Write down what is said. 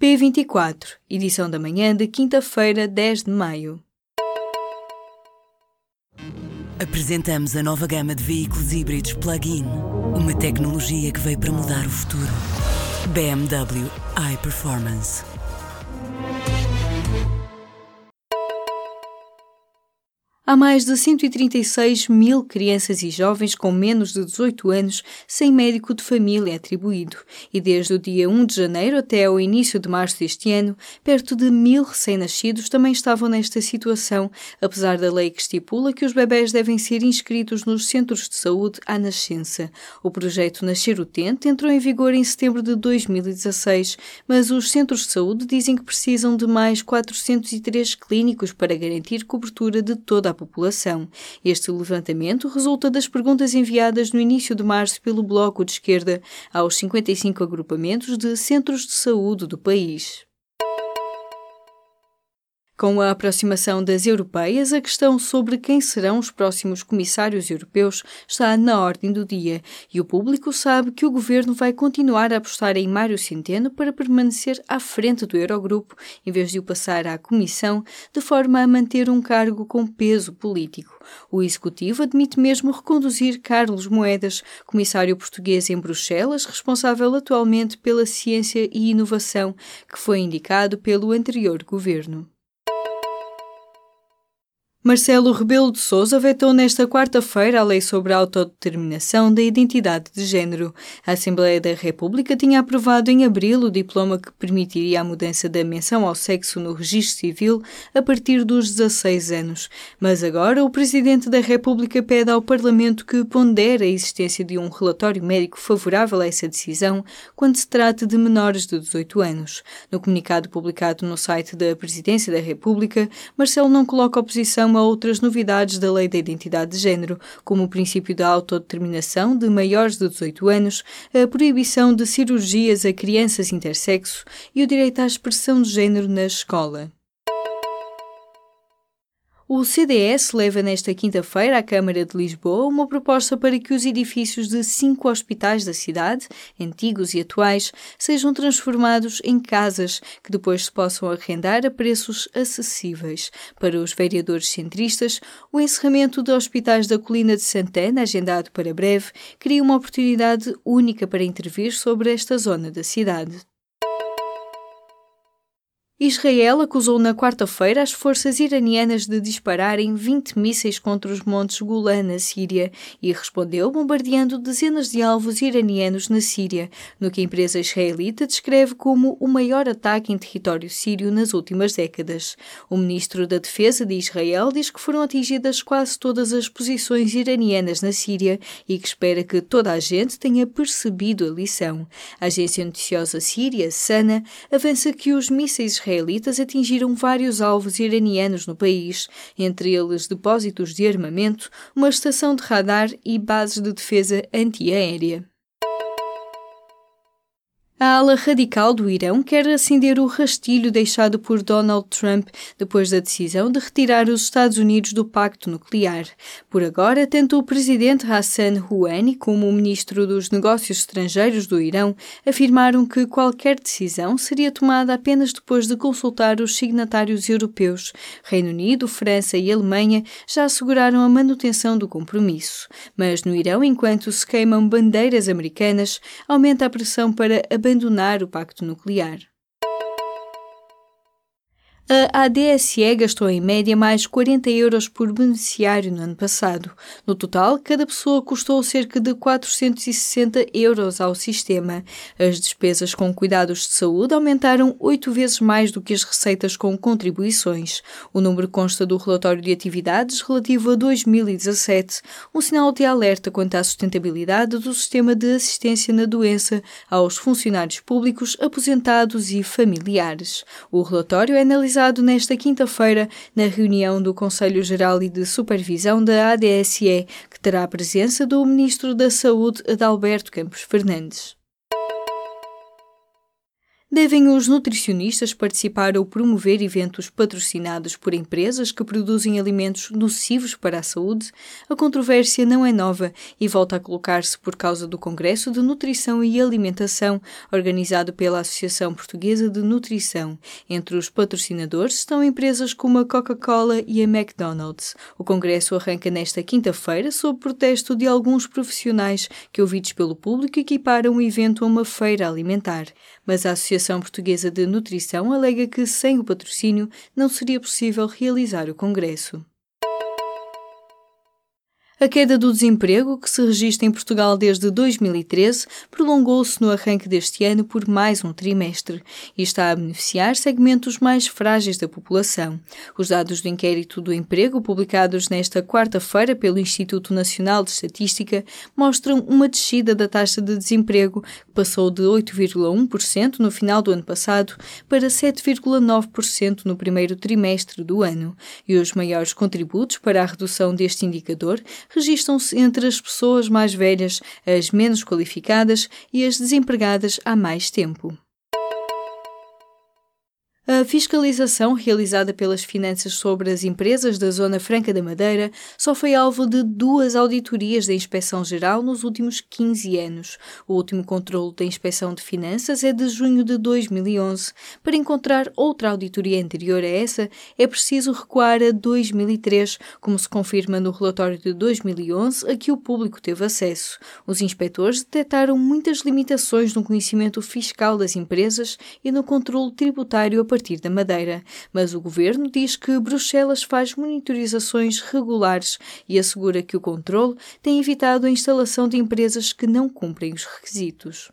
P24, edição da manhã de quinta-feira, 10 de maio. Apresentamos a nova gama de veículos híbridos plug-in. Uma tecnologia que veio para mudar o futuro. BMW iPerformance. Há mais de 136 mil crianças e jovens com menos de 18 anos sem médico de família atribuído, e desde o dia 1 de janeiro até ao início de março deste ano, perto de mil recém-nascidos também estavam nesta situação, apesar da lei que estipula que os bebés devem ser inscritos nos centros de saúde à nascença. O projeto Nascer Utente entrou em vigor em setembro de 2016, mas os centros de saúde dizem que precisam de mais 403 clínicos para garantir cobertura de toda a população. Este levantamento resulta das perguntas enviadas no início de março pelo Bloco de Esquerda aos 55 agrupamentos de centros de saúde do país. Com a aproximação das europeias, a questão sobre quem serão os próximos comissários europeus está na ordem do dia e o público sabe que o governo vai continuar a apostar em Mário Centeno para permanecer à frente do Eurogrupo em vez de o passar à Comissão, de forma a manter um cargo com peso político. O executivo admite mesmo reconduzir Carlos Moedas, comissário português em Bruxelas, responsável atualmente pela ciência e inovação, que foi indicado pelo anterior governo. Marcelo Rebelo de Sousa vetou nesta quarta-feira a lei sobre a autodeterminação da identidade de género. A Assembleia da República tinha aprovado em abril o diploma que permitiria a mudança da menção ao sexo no registro civil a partir dos 16 anos. Mas agora o Presidente da República pede ao Parlamento que pondere a existência de um relatório médico favorável a essa decisão quando se trata de menores de 18 anos. No comunicado publicado no site da Presidência da República, Marcelo não coloca oposição a outras novidades da Lei da Identidade de Gênero, como o princípio da autodeterminação de maiores de 18 anos, a proibição de cirurgias a crianças intersexo e o direito à expressão de género na escola. O CDS leva nesta quinta-feira à Câmara de Lisboa uma proposta para que os edifícios de cinco hospitais da cidade, antigos e atuais, sejam transformados em casas que depois se possam arrendar a preços acessíveis. Para os vereadores centristas, o encerramento de hospitais da Colina de Santana, agendado para breve, cria uma oportunidade única para intervir sobre esta zona da cidade. Israel acusou na quarta-feira as forças iranianas de dispararem 20 mísseis contra os montes Golan, na Síria, e respondeu bombardeando dezenas de alvos iranianos na Síria, no que a empresa israelita descreve como o maior ataque em território sírio nas últimas décadas. O ministro da Defesa de Israel diz que foram atingidas quase todas as posições iranianas na Síria e que espera que toda a gente tenha percebido a lição. A agência noticiosa síria, SANA, avança que os mísseis israelitas atingiram vários alvos iranianos no país, entre eles depósitos de armamento, uma estação de radar e bases de defesa antiaérea. A ala radical do Irão quer acender o rastilho deixado por Donald Trump depois da decisão de retirar os Estados Unidos do pacto nuclear. Por agora, tanto o presidente Hassan Rouhani como o ministro dos Negócios Estrangeiros do Irão afirmaram que qualquer decisão seria tomada apenas depois de consultar os signatários europeus. Reino Unido, França e Alemanha já asseguraram a manutenção do compromisso. Mas no Irão, enquanto se queimam bandeiras americanas, aumenta a pressão para abandonar abandonar o pacto nuclear. A ADSE gastou em média mais 40 euros por beneficiário no ano passado. No total, cada pessoa custou cerca de 460 euros ao sistema. As despesas com cuidados de saúde aumentaram oito vezes mais do que as receitas com contribuições. O número consta do relatório de atividades relativo a 2017, um sinal de alerta quanto à sustentabilidade do sistema de assistência na doença aos funcionários públicos, aposentados e familiares. O relatório é analisado nesta quinta-feira na reunião do Conselho Geral e de Supervisão da ADSE, que terá a presença do Ministro da Saúde, Adalberto Campos Fernandes. Devem os nutricionistas participar ou promover eventos patrocinados por empresas que produzem alimentos nocivos para a saúde? A controvérsia não é nova e volta a colocar-se por causa do Congresso de Nutrição e Alimentação, organizado pela Associação Portuguesa de Nutrição. Entre os patrocinadores estão empresas como a Coca-Cola e a McDonald's. O Congresso arranca nesta quinta-feira sob protesto de alguns profissionais que, ouvidos pelo público, equiparam o evento a uma feira alimentar. Mas a Associação Associação Portuguesa de Nutrição alega que, sem o patrocínio, não seria possível realizar o Congresso. A queda do desemprego, que se registra em Portugal desde 2013, prolongou-se no arranque deste ano por mais um trimestre e está a beneficiar segmentos mais frágeis da população. Os dados do inquérito do emprego, publicados nesta quarta-feira pelo Instituto Nacional de Estatística, mostram uma descida da taxa de desemprego, que passou de 8,1% no final do ano passado para 7,9% no primeiro trimestre do ano. E os maiores contributos para a redução deste indicador registram-se entre as pessoas mais velhas, as menos qualificadas e as desempregadas há mais tempo. A fiscalização realizada pelas finanças sobre as empresas da Zona Franca da Madeira só foi alvo de duas auditorias da Inspeção Geral nos últimos 15 anos. O último controle da Inspeção de Finanças é de junho de 2011. Para encontrar outra auditoria anterior a essa, é preciso recuar a 2003, como se confirma no relatório de 2011 a que o público teve acesso. Os inspectores detectaram muitas limitações no conhecimento fiscal das empresas e no controle tributário a partir da Madeira, mas o governo diz que Bruxelas faz monitorizações regulares e assegura que o controle tem evitado a instalação de empresas que não cumprem os requisitos.